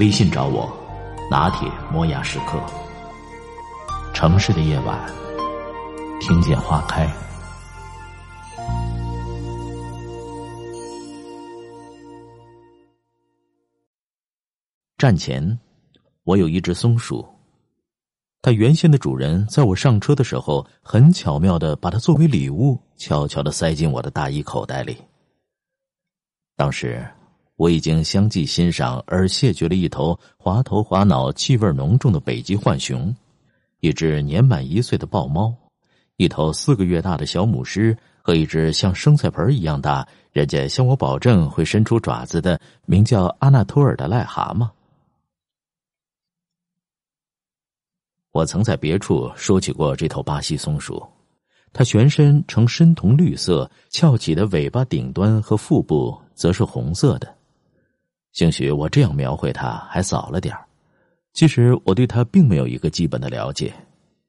微信找我，拿铁磨牙时刻。城市的夜晚，听见花开。站前，我有一只松鼠。它原先的主人在我上车的时候，很巧妙的把它作为礼物，悄悄的塞进我的大衣口袋里。当时。我已经相继欣赏而谢绝了一头滑头滑脑、气味浓重的北极浣熊，一只年满一岁的豹猫，一头四个月大的小母狮和一只像生菜盆一样大、人家向我保证会伸出爪子的名叫阿纳托尔的癞蛤蟆。我曾在别处说起过这头巴西松鼠，它全身呈深铜绿色，翘起的尾巴顶端和腹部则是红色的。兴许我这样描绘它还早了点其实我对它并没有一个基本的了解，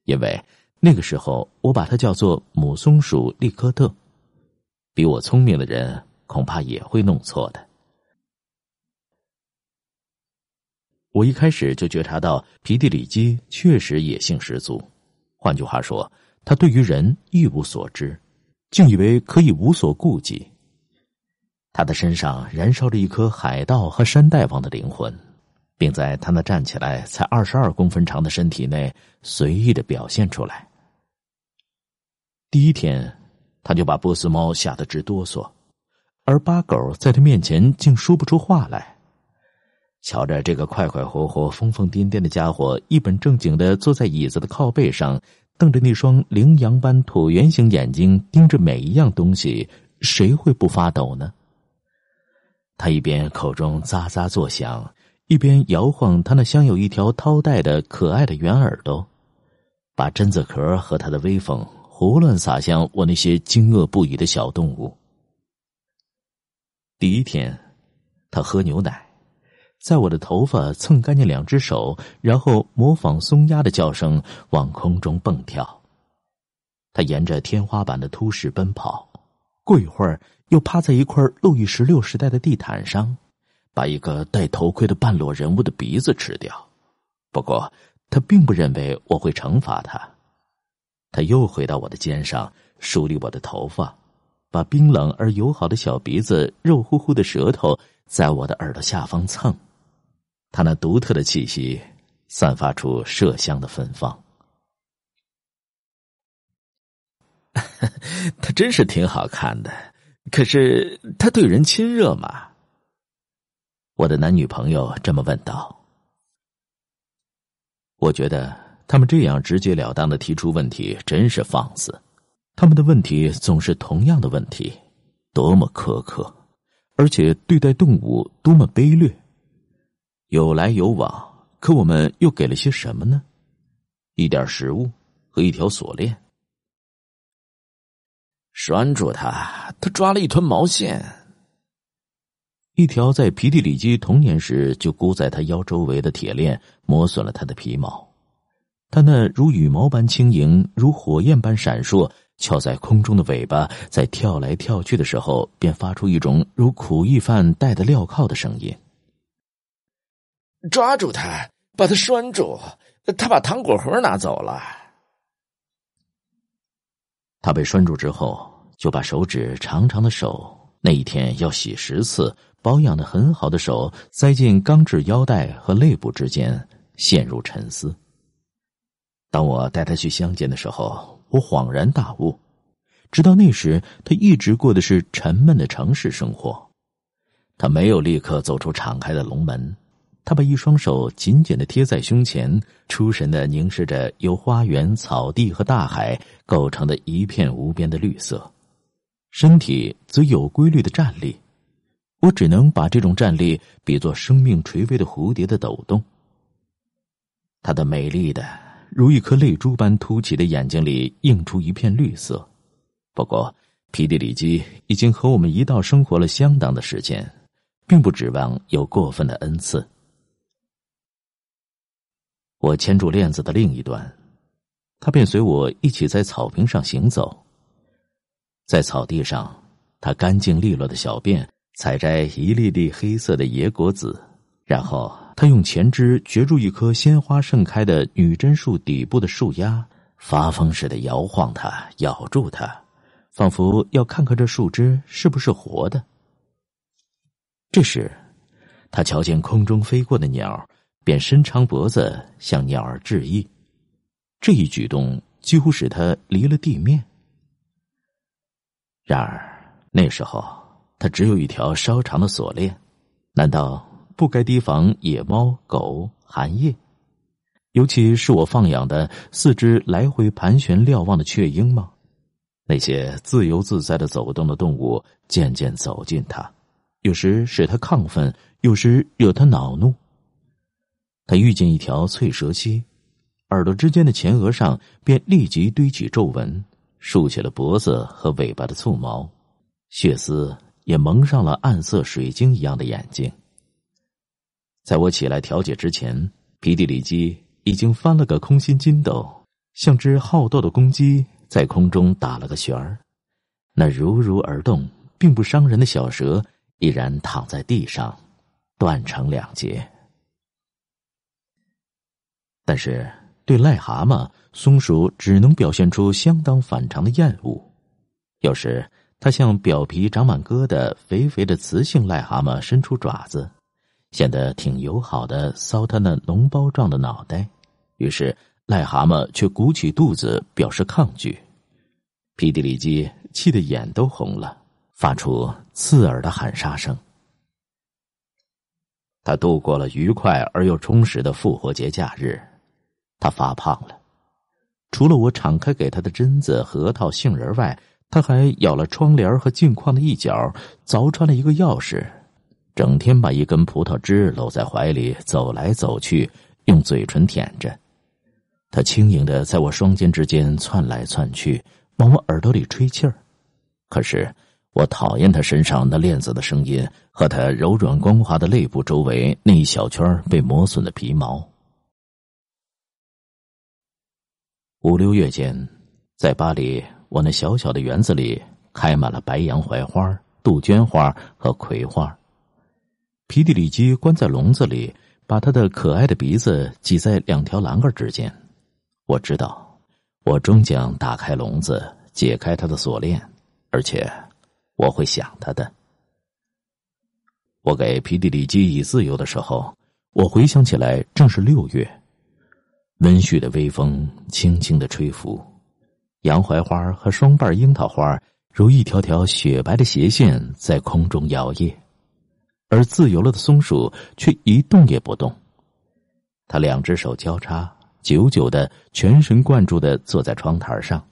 因为那个时候我把它叫做母松鼠利科特。比我聪明的人恐怕也会弄错的。我一开始就觉察到皮蒂里基确实野性十足，换句话说，他对于人一无所知，竟以为可以无所顾忌。他的身上燃烧着一颗海盗和山大王的灵魂，并在他那站起来才二十二公分长的身体内随意的表现出来。第一天，他就把波斯猫吓得直哆嗦，而八狗在他面前竟说不出话来。瞧着这个快快活活、疯疯癫癫的家伙，一本正经的坐在椅子的靠背上，瞪着那双羚羊般椭圆形眼睛，盯着每一样东西，谁会不发抖呢？他一边口中喳喳作响，一边摇晃他那镶有一条绦带的可爱的圆耳朵，把榛子壳和他的威风胡乱撒向我那些惊愕不已的小动物。第一天，他喝牛奶，在我的头发蹭干净两只手，然后模仿松鸦的叫声往空中蹦跳。他沿着天花板的凸石奔跑，过一会儿。又趴在一块路易十六时代的地毯上，把一个戴头盔的半裸人物的鼻子吃掉。不过，他并不认为我会惩罚他。他又回到我的肩上，梳理我的头发，把冰冷而友好的小鼻子、肉乎乎的舌头在我的耳朵下方蹭。他那独特的气息，散发出麝香的芬芳。他真是挺好看的。可是他对人亲热吗？我的男女朋友这么问道。我觉得他们这样直截了当的提出问题真是放肆。他们的问题总是同样的问题，多么苛刻，而且对待动物多么卑劣。有来有往，可我们又给了些什么呢？一点食物和一条锁链。拴住他！他抓了一团毛线，一条在皮蒂里基童年时就箍在他腰周围的铁链磨损了他的皮毛。他那如羽毛般轻盈、如火焰般闪烁、翘在空中的尾巴，在跳来跳去的时候，便发出一种如苦役犯戴的镣铐的声音。抓住他，把他拴住！他把糖果盒拿走了。他被拴住之后，就把手指长长的手，那一天要洗十次，保养的很好的手，塞进钢制腰带和肋部之间，陷入沉思。当我带他去乡间的时候，我恍然大悟，直到那时，他一直过的是沉闷的城市生活，他没有立刻走出敞开的龙门。他把一双手紧紧的贴在胸前，出神的凝视着由花园、草地和大海构成的一片无边的绿色，身体则有规律的站立，我只能把这种站立比作生命垂危的蝴蝶的抖动。他的美丽的如一颗泪珠般凸起的眼睛里映出一片绿色。不过，皮蒂里基已经和我们一道生活了相当的时间，并不指望有过分的恩赐。我牵住链子的另一端，他便随我一起在草坪上行走。在草地上，他干净利落的小便采摘一粒粒黑色的野果子，然后他用前肢攫住一棵鲜花盛开的女贞树底部的树丫，发疯似的摇晃它，咬住它，仿佛要看看这树枝是不是活的。这时，他瞧见空中飞过的鸟，便伸长脖子向鸟儿致意，这一举动几乎使他离了地面。然而那时候，他只有一条稍长的锁链，难道不该提防野猫、狗、寒夜？尤其是我放养的四只来回盘旋瞭望的雀鹰吗？那些自由自在的走动的动物渐渐走近他，有时使他亢奋，有时惹他恼怒。他遇见一条翠蛇蜥，耳朵之间的前额上便立即堆起皱纹。竖起了脖子和尾巴的簇毛，血丝也蒙上了暗色水晶一样的眼睛。在我起来调解之前，皮蒂里基已经翻了个空心筋斗，像只好斗的公鸡在空中打了个旋儿。那如如而动并不伤人的小蛇依然躺在地上，断成两截。但是。对癞蛤蟆，松鼠只能表现出相当反常的厌恶。有时，它向表皮长满疙瘩、肥肥的雌性癞蛤蟆伸出爪子，显得挺友好的搔它那脓包状的脑袋。于是，癞蛤蟆却鼓起肚子表示抗拒。皮蒂里基气得眼都红了，发出刺耳的喊杀声。他度过了愉快而又充实的复活节假日。他发胖了，除了我敞开给他的榛子、核桃、杏仁外，他还咬了窗帘和镜框的一角，凿穿了一个钥匙，整天把一根葡萄枝搂在怀里走来走去，用嘴唇舔着。他轻盈的在我双肩之间窜来窜去，往我耳朵里吹气儿。可是我讨厌他身上那链子的声音和他柔软光滑的肋部周围那一小圈被磨损的皮毛。五六月间，在巴黎，我那小小的园子里开满了白杨槐花、杜鹃花和葵花。皮蒂里基关在笼子里，把他的可爱的鼻子挤在两条栏杆之间。我知道，我终将打开笼子，解开他的锁链，而且我会想他的。我给皮蒂里基以自由的时候，我回想起来，正是六月。温煦的微风轻轻的吹拂，洋槐花和双瓣樱桃花如一条条雪白的斜线在空中摇曳，而自由了的松鼠却一动也不动。他两只手交叉，久久的全神贯注的坐在窗台上。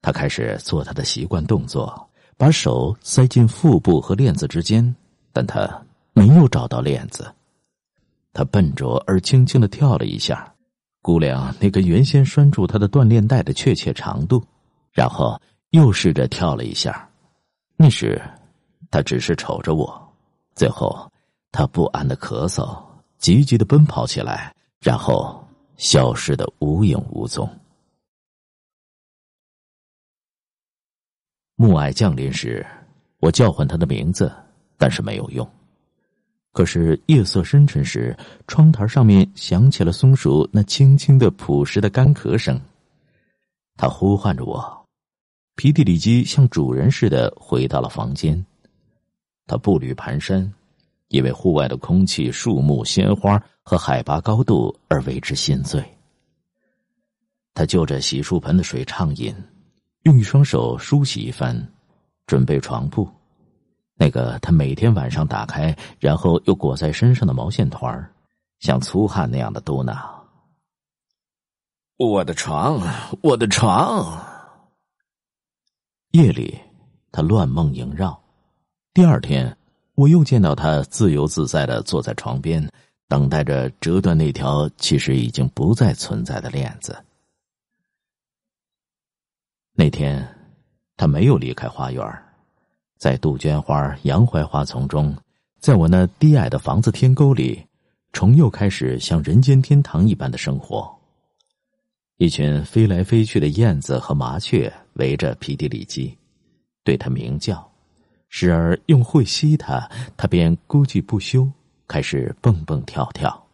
他开始做他的习惯动作，把手塞进腹部和链子之间，但他没有找到链子。他笨拙而轻轻的跳了一下。估量那根原先拴住他的锻炼带的确切长度，然后又试着跳了一下。那时，他只是瞅着我。最后，他不安的咳嗽，急急的奔跑起来，然后消失的无影无踪。暮霭降临时，我叫唤他的名字，但是没有用。可是夜色深沉时，窗台上面响起了松鼠那轻轻的、朴实的干咳声。它呼唤着我。皮蒂里基像主人似的回到了房间。他步履蹒跚，因为户外的空气、树木、鲜花和海拔高度而为之心醉。他就着洗漱盆的水畅饮，用一双手梳洗一番，准备床铺。那个他每天晚上打开，然后又裹在身上的毛线团像粗汉那样的嘟囔：“我的床，我的床。”夜里，他乱梦萦绕。第二天，我又见到他自由自在的坐在床边，等待着折断那条其实已经不再存在的链子。那天，他没有离开花园，在杜鹃花、洋槐花丛中，在我那低矮的房子天沟里，虫又开始像人间天堂一般的生活。一群飞来飞去的燕子和麻雀围着皮迪里基，对他鸣叫，时而用喙吸它，他便咕叽不休，开始蹦蹦跳跳。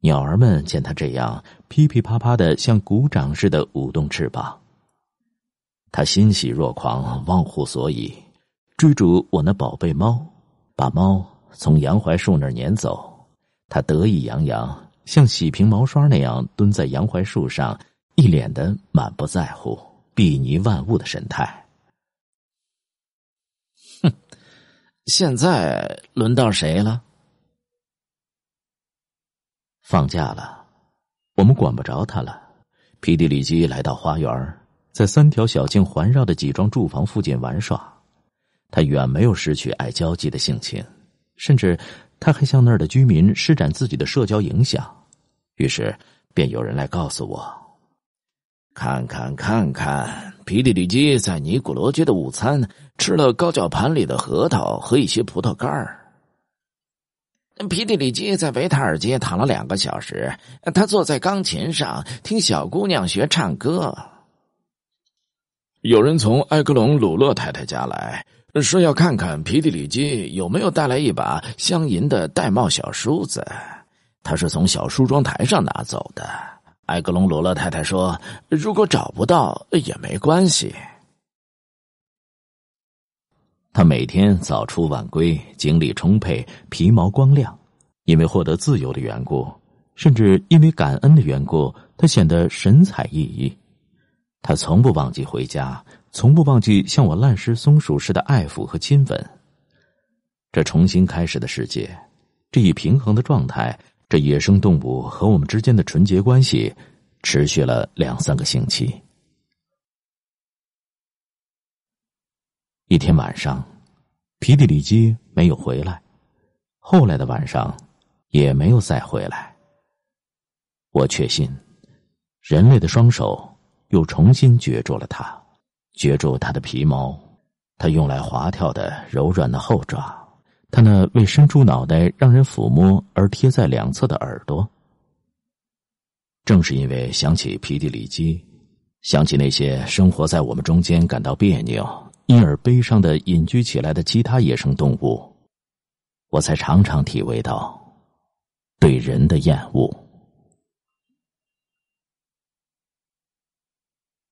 鸟儿们见他这样，噼噼啪啪的像鼓掌似的舞动翅膀。他欣喜若狂，忘乎所以，追逐我那宝贝猫，把猫从杨槐树那儿撵走。他得意洋洋。像洗平毛刷那样蹲在杨槐树上，一脸的满不在乎、睥睨万物的神态。哼，现在轮到谁了？放假了，我们管不着他了。皮迪里基来到花园，在三条小径环绕的几幢住房附近玩耍。他远没有失去爱交际的性情，甚至。他还向那儿的居民施展自己的社交影响，于是便有人来告诉我：“看看看看，皮蒂里基在尼古罗街的午餐吃了高脚盘里的核桃和一些葡萄干儿。皮蒂里基在维塔尔街躺了两个小时，他坐在钢琴上听小姑娘学唱歌。有人从埃格隆鲁勒太太家来。”说要看看皮蒂里基有没有带来一把镶银的玳瑁小梳子，他是从小梳妆台上拿走的。埃格隆罗勒太太说：“如果找不到也没关系。”他每天早出晚归，精力充沛，皮毛光亮。因为获得自由的缘故，甚至因为感恩的缘故，他显得神采奕奕。他从不忘记回家。从不忘记像我烂石松鼠似的爱抚和亲吻。这重新开始的世界，这一平衡的状态，这野生动物和我们之间的纯洁关系，持续了两三个星期。一天晚上，皮蒂里基没有回来，后来的晚上，也没有再回来。我确信，人类的双手又重新攫住了他。攫住它的皮毛，它用来滑跳的柔软的后爪，它那为伸出脑袋让人抚摸而贴在两侧的耳朵。正是因为想起皮蒂里基，想起那些生活在我们中间感到别扭因而悲伤的隐居起来的其他野生动物，我才常常体味到对人的厌恶。